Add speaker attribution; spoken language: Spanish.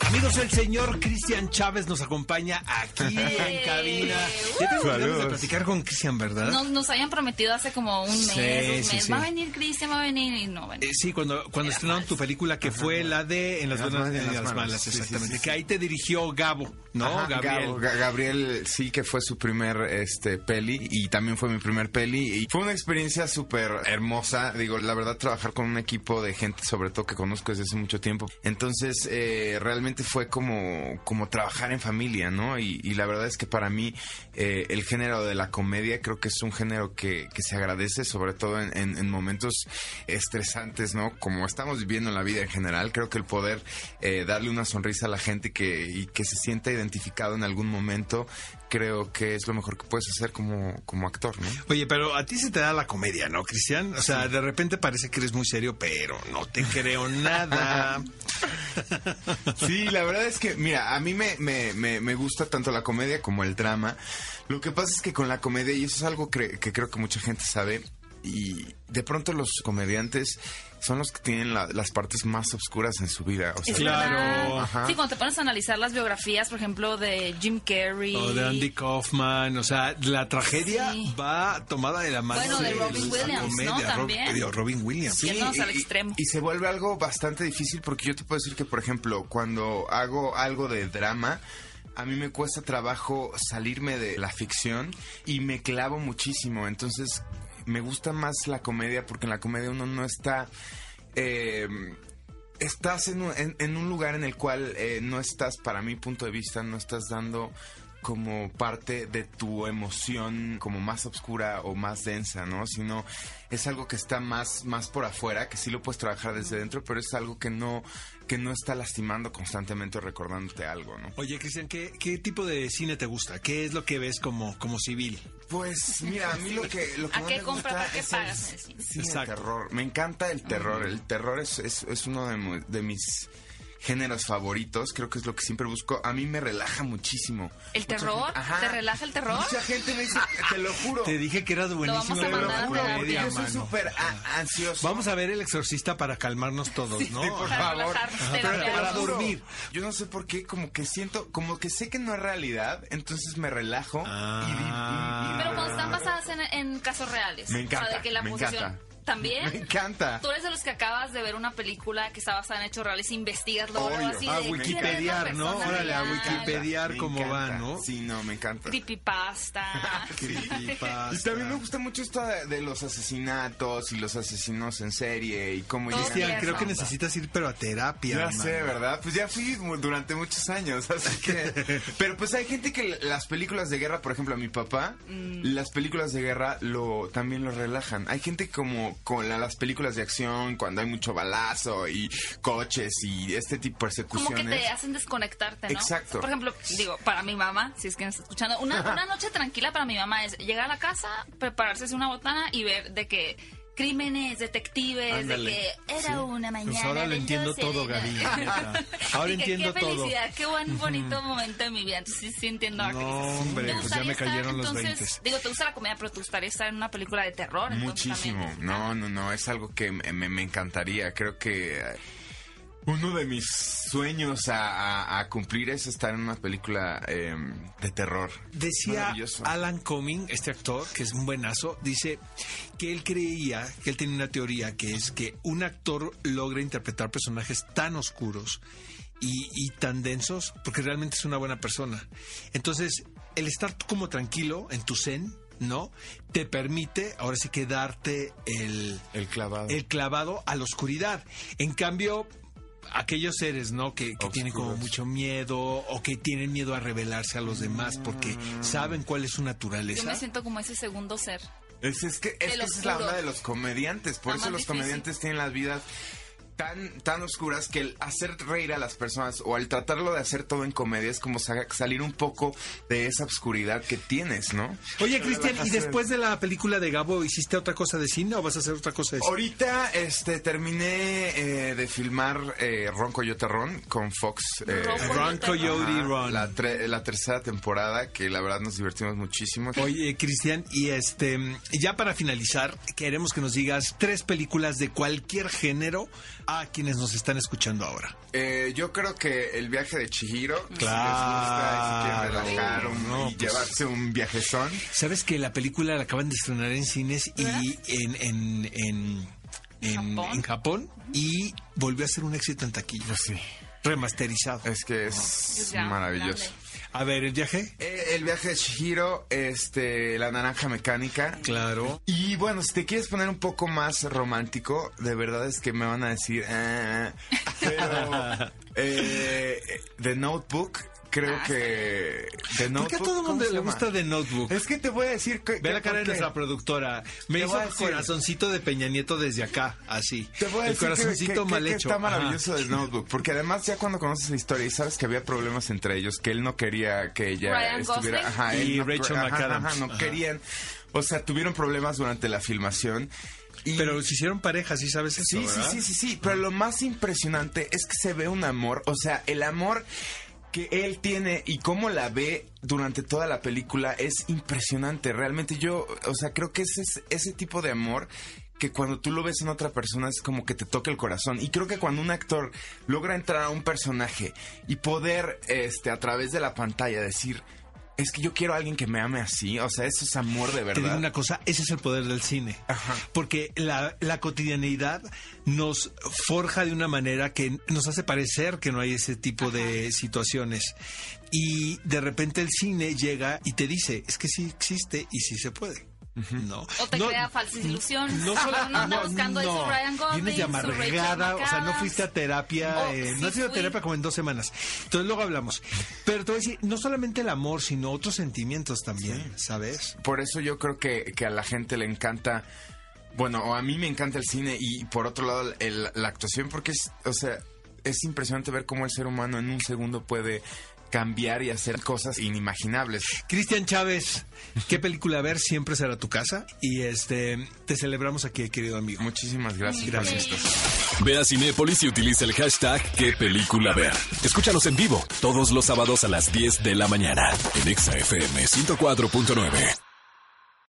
Speaker 1: Amigos, el señor Cristian Chávez nos acompaña aquí en cabina. Ya tenemos ganas de platicar con Cristian, ¿verdad?
Speaker 2: Nos, nos habían prometido hace como un mes,
Speaker 1: Sí, sí,
Speaker 2: meses.
Speaker 1: sí.
Speaker 2: Va a venir Cristian, va a venir y no ven.
Speaker 1: Eh, sí, cuando, cuando
Speaker 2: Era
Speaker 1: estrenaron
Speaker 2: falso.
Speaker 1: tu película que fue la de En las
Speaker 3: En las
Speaker 1: buenas y
Speaker 3: buenas
Speaker 1: en las malas,
Speaker 3: Sí, sí,
Speaker 1: exactamente.
Speaker 3: sí,
Speaker 1: Que ahí te dirigió Gabo, ¿no?
Speaker 3: Ajá,
Speaker 1: Gabriel.
Speaker 3: Gabo, Ga- Gabriel sí que fue su primer este peli y también fue mi primer peli y fue una experiencia súper hermosa. Digo, la verdad trabajar con un equipo de gente sobre todo que conozco desde hace mucho tiempo. Entonces eh, realmente fue como como trabajar en familia, ¿no? Y, y la verdad es que para mí eh, el género de la comedia creo que es un género que, que se agradece sobre todo en, en- en momentos estresantes, ¿no? Como estamos viviendo en la vida en general, creo que el poder eh, darle una sonrisa a la gente que, y que se sienta identificado en algún momento, creo que es lo mejor que puedes hacer como, como actor, ¿no?
Speaker 1: Oye, pero a ti se te da la comedia, ¿no, Cristian? O sea, de repente parece que eres muy serio, pero no te creo nada.
Speaker 3: Sí, la verdad es que, mira, a mí me, me, me, me gusta tanto la comedia como el drama. Lo que pasa es que con la comedia, y eso es algo cre- que creo que mucha gente sabe, y de pronto los comediantes son los que tienen la- las partes más oscuras en su vida. O sea,
Speaker 2: Es
Speaker 1: Claro,
Speaker 3: ajá.
Speaker 2: Sí, cuando te pones a analizar las biografías, por ejemplo, de Jim Carrey.
Speaker 1: O de Andy Kaufman, o sea, la tragedia
Speaker 2: Sí.
Speaker 1: va tomada de la mano
Speaker 2: Bueno, de Robin Williams, ¿no?
Speaker 1: comedia. Rob-
Speaker 2: También.
Speaker 1: digo, Robin Williams.
Speaker 3: Sí,
Speaker 2: Yéndonos al
Speaker 3: y-
Speaker 2: extremo.
Speaker 3: Y, se vuelve algo bastante difícil porque yo te puedo decir que, por ejemplo, cuando hago algo de drama, a mí me cuesta trabajo salirme de la ficción y me clavo muchísimo. Entonces, me gusta más la comedia porque en la comedia uno no está... eh, estás en un, en- un lugar en el cual eh, no estás, para mi punto de vista, no estás dando como parte de tu emoción como más oscura o más densa, ¿no? Sino es algo que está más, más por afuera, que sí lo puedes trabajar desde dentro, pero es algo que no, que no está lastimando constantemente o recordándote algo, ¿no?
Speaker 1: Oye, Cristian, ¿qué, ¿qué tipo de cine te gusta? ¿Qué es lo que ves como, como civil?
Speaker 3: Pues mira, a mí lo que, lo que
Speaker 2: ¿A
Speaker 3: más
Speaker 2: qué
Speaker 3: me
Speaker 2: compras,
Speaker 3: gusta
Speaker 2: a qué
Speaker 3: es
Speaker 2: pagas
Speaker 3: el
Speaker 2: el cine?
Speaker 3: terror. Me encanta el terror. El terror es, es, es uno de, de mis géneros favoritos. Creo que es lo que siempre busco. A mí me relaja muchísimo.
Speaker 2: ¿El
Speaker 3: Mucha
Speaker 2: terror?
Speaker 3: gente- Ajá.
Speaker 2: ¿Te relaja el terror?
Speaker 3: Mucha gente me dice, te lo juro.
Speaker 1: Te dije que era buenísimo
Speaker 2: vamos a
Speaker 1: ver
Speaker 2: mandar
Speaker 1: la comedia,
Speaker 3: yo soy súper ansioso.
Speaker 1: Vamos a ver El Exorcista para calmarnos todos, ¿no?
Speaker 3: Sí, por
Speaker 2: Para
Speaker 3: favor. pero juro.
Speaker 1: dormir.
Speaker 3: Yo no sé por qué, como que siento, como que sé que no es realidad, entonces me relajo
Speaker 1: Ah.
Speaker 3: y, y- y-
Speaker 2: Pero cuando están basadas en, en casos reales.
Speaker 3: Me encanta,
Speaker 2: O sea, de que la
Speaker 3: me encanta.
Speaker 2: ¿También?
Speaker 3: Me encanta.
Speaker 2: Tú eres de los que acabas de ver una película que está basada en hechos reales, investigas luego
Speaker 3: Obvio.
Speaker 2: así
Speaker 1: A
Speaker 2: de la
Speaker 1: Wikipediar, ¿no? Órale, a. Wikipediar
Speaker 3: Me
Speaker 1: cómo va. ¿no?
Speaker 3: Sí, no, me encanta.
Speaker 2: Creepypasta.
Speaker 1: Creepypasta.
Speaker 3: Y también me gusta mucho esto de, de los asesinatos y los asesinos en serie y cómo
Speaker 2: Todo
Speaker 3: llegan
Speaker 1: Cristian,
Speaker 2: Tierno.
Speaker 1: creo que necesitas ir pero a terapia.
Speaker 3: Ya sé, ¿verdad? Pues ya fui durante muchos años, así que... Pero pues hay gente que las películas de guerra, por ejemplo, a mi papá,
Speaker 2: Mm.
Speaker 3: las películas de guerra lo también lo relajan. Hay gente como con la- las películas de acción, cuando hay mucho balazo y coches y este tipo de
Speaker 2: Como que
Speaker 3: persecuciones.
Speaker 2: te hacen desconectarte, ¿no?
Speaker 3: Exacto.
Speaker 2: Por ejemplo, digo, para mi mamá, si es que me está escuchando, una, una noche tranquila para mi mamá es llegar a la casa, prepararse una botana y ver de que crímenes, detectives,
Speaker 1: Ándale.
Speaker 2: de que era una mañana.
Speaker 1: Pues ahora lo entiendo
Speaker 2: 12
Speaker 1: todo,
Speaker 2: de-
Speaker 1: Gaby. Ahora
Speaker 2: Y que
Speaker 1: entiendo
Speaker 2: qué
Speaker 1: todo.
Speaker 2: felicidad, qué buen bonito momento de mi vida. Entonces sí, sí entiendo
Speaker 1: No, hombre,
Speaker 2: ¿Te
Speaker 1: pues ya me
Speaker 2: estar,
Speaker 1: cayeron los
Speaker 2: entonces,
Speaker 1: 20?
Speaker 2: Digo, te gusta la comedia, pero te gustaría estar en una película de terror. entonces,
Speaker 3: Muchísimo.
Speaker 2: también.
Speaker 3: No, no, no, es algo que me, me- me encantaría. Creo que eh, uno de mis sueños a, a- a cumplir es estar en una película eh, de terror.
Speaker 1: Decía. Alan Cumming, este actor, que es un buenazo, dice que él creía, que él tenía una teoría, que es que un actor logra interpretar personajes tan oscuros y, y tan densos, porque realmente es una buena persona. Entonces, el estar como tranquilo en tu zen, ¿no? Te permite, ahora sí que darte el,
Speaker 3: El clavado.
Speaker 1: el clavado a la oscuridad. En cambio, aquellos seres, ¿no? Que, que tienen como mucho miedo o que tienen miedo a revelarse a los demás porque saben cuál es su
Speaker 2: Yo
Speaker 1: naturaleza.
Speaker 2: me siento como ese segundo ser.
Speaker 3: Es, es que, es que esa es la onda de los comediantes. Por eso los
Speaker 2: difícil.
Speaker 3: comediantes tienen las vidas tan, tan oscuras que el hacer reír a las personas o el tratarlo de hacer todo en comedia es como sa- salir un poco de esa oscuridad que tienes, ¿no?
Speaker 1: Oye, Cristian, ¿y después de la película de Gabo hiciste otra cosa de cine o vas a hacer otra cosa de cine?
Speaker 3: Ahorita este, terminé eh, de filmar eh, Ron Coyote Ron con Fox. eh,
Speaker 2: Ron
Speaker 1: Ron Coyote
Speaker 3: ajá,
Speaker 1: Ron.
Speaker 3: La, tre- la tercera temporada, que la verdad nos divertimos muchísimo.
Speaker 1: Oye, Cristian, y este, ya para finalizar, queremos que nos digas tres películas de cualquier género a quienes nos están escuchando ahora.
Speaker 3: Eh, yo creo que el viaje de Chihiro, si les gusta, si quieren
Speaker 1: Claro.
Speaker 3: relajar un-
Speaker 1: No,
Speaker 3: y
Speaker 1: pues-
Speaker 3: llevarse un viajezón.
Speaker 1: Sabes que la película la acaban de estrenar en cines y en, en, en, en,
Speaker 2: ¿Japón?
Speaker 1: en Japón y volvió a ser un éxito en taquilla.
Speaker 3: Pues sí,
Speaker 1: Remasterizado.
Speaker 3: es que es maravilloso.
Speaker 1: A ver, el viaje.
Speaker 3: Eh, el viaje de Chihiro, este, la naranja mecánica.
Speaker 1: Claro.
Speaker 3: Y bueno, si te quieres poner un poco más romántico, de verdad es que me van a decir, "Ah", pero eh, The Notebook, creo
Speaker 2: Ah,
Speaker 3: que The
Speaker 1: ¿Por
Speaker 3: Notebook.
Speaker 1: qué a todo el
Speaker 3: ¿cómo
Speaker 1: mundo le
Speaker 3: llama?
Speaker 1: gusta The Notebook?
Speaker 3: Es que te voy a decir que
Speaker 1: Ve la cara de nuestra productora. Me
Speaker 3: Te
Speaker 1: hizo el corazoncito de Peña Nieto desde acá, así.
Speaker 3: Te voy a
Speaker 1: el
Speaker 3: decir que-
Speaker 1: corazoncito
Speaker 3: que,
Speaker 1: mal
Speaker 3: que- que
Speaker 1: hecho.
Speaker 3: está
Speaker 1: Ajá.
Speaker 3: maravilloso de Notebook, porque además ya cuando conoces la historia y sabes que había problemas entre ellos, que él no quería que ella
Speaker 2: Ryan
Speaker 3: estuviera,
Speaker 2: Gosling.
Speaker 3: ajá, él
Speaker 1: Y
Speaker 3: no-
Speaker 1: Rachel
Speaker 3: ajá,
Speaker 1: McAdams.
Speaker 3: ajá, no
Speaker 1: Ajá.
Speaker 3: querían, o sea, tuvieron problemas durante la filmación. Y
Speaker 1: Pero se hicieron pareja, ¿sí sabes eso,
Speaker 3: Sí, sí,
Speaker 1: verdad?
Speaker 3: sí, sí, sí, pero lo más impresionante es que se ve un amor, o sea, el amor que él tiene y cómo la ve durante toda la película es impresionante. Realmente yo, o sea, creo que ese es ese tipo de amor que cuando tú lo ves en otra persona es como que te toca el corazón. Y creo que cuando un actor logra entrar a un personaje y poder, este, a través de la pantalla decir, es que yo quiero a alguien que me ame así, o sea, eso es amor de
Speaker 1: Te digo
Speaker 3: verdad.
Speaker 1: una cosa, ese es el poder del cine.
Speaker 3: Ajá.
Speaker 1: Porque la, la cotidianeidad nos forja de una manera que nos hace parecer que no hay ese tipo de situaciones. Y de repente el cine llega y te dice, es que sí existe y sí se puede. No.
Speaker 2: O te
Speaker 1: No,
Speaker 2: crea falsas ilusiones.
Speaker 1: No solo
Speaker 2: Uno anda buscando ahí su Ryan Gosling,
Speaker 1: Vienes de amargada, o sea, no fuiste a terapia,
Speaker 2: Oh,
Speaker 1: eh,
Speaker 2: sí
Speaker 1: no has ido a terapia como en dos semanas. Entonces luego hablamos. Pero te voy a decir, no solamente el amor, sino otros sentimientos también, ¿sabes?
Speaker 3: por eso yo creo que, que a la gente le encanta, bueno, o a mí me encanta el cine y por otro lado el- la actuación porque es, o sea, es impresionante ver cómo el ser humano en un segundo puede cambiar y hacer cosas inimaginables.
Speaker 1: Cristian Chávez, ¿qué película ver? Siempre será tu casa. Y este te celebramos aquí, querido amigo.
Speaker 3: Muchísimas gracias.
Speaker 1: Gracias.
Speaker 3: esto.
Speaker 4: Ve a Cinépolis y utiliza el hashtag qué película ver. Escúchanos en vivo todos los sábados a las 10 de la mañana en Exa FM 104.9.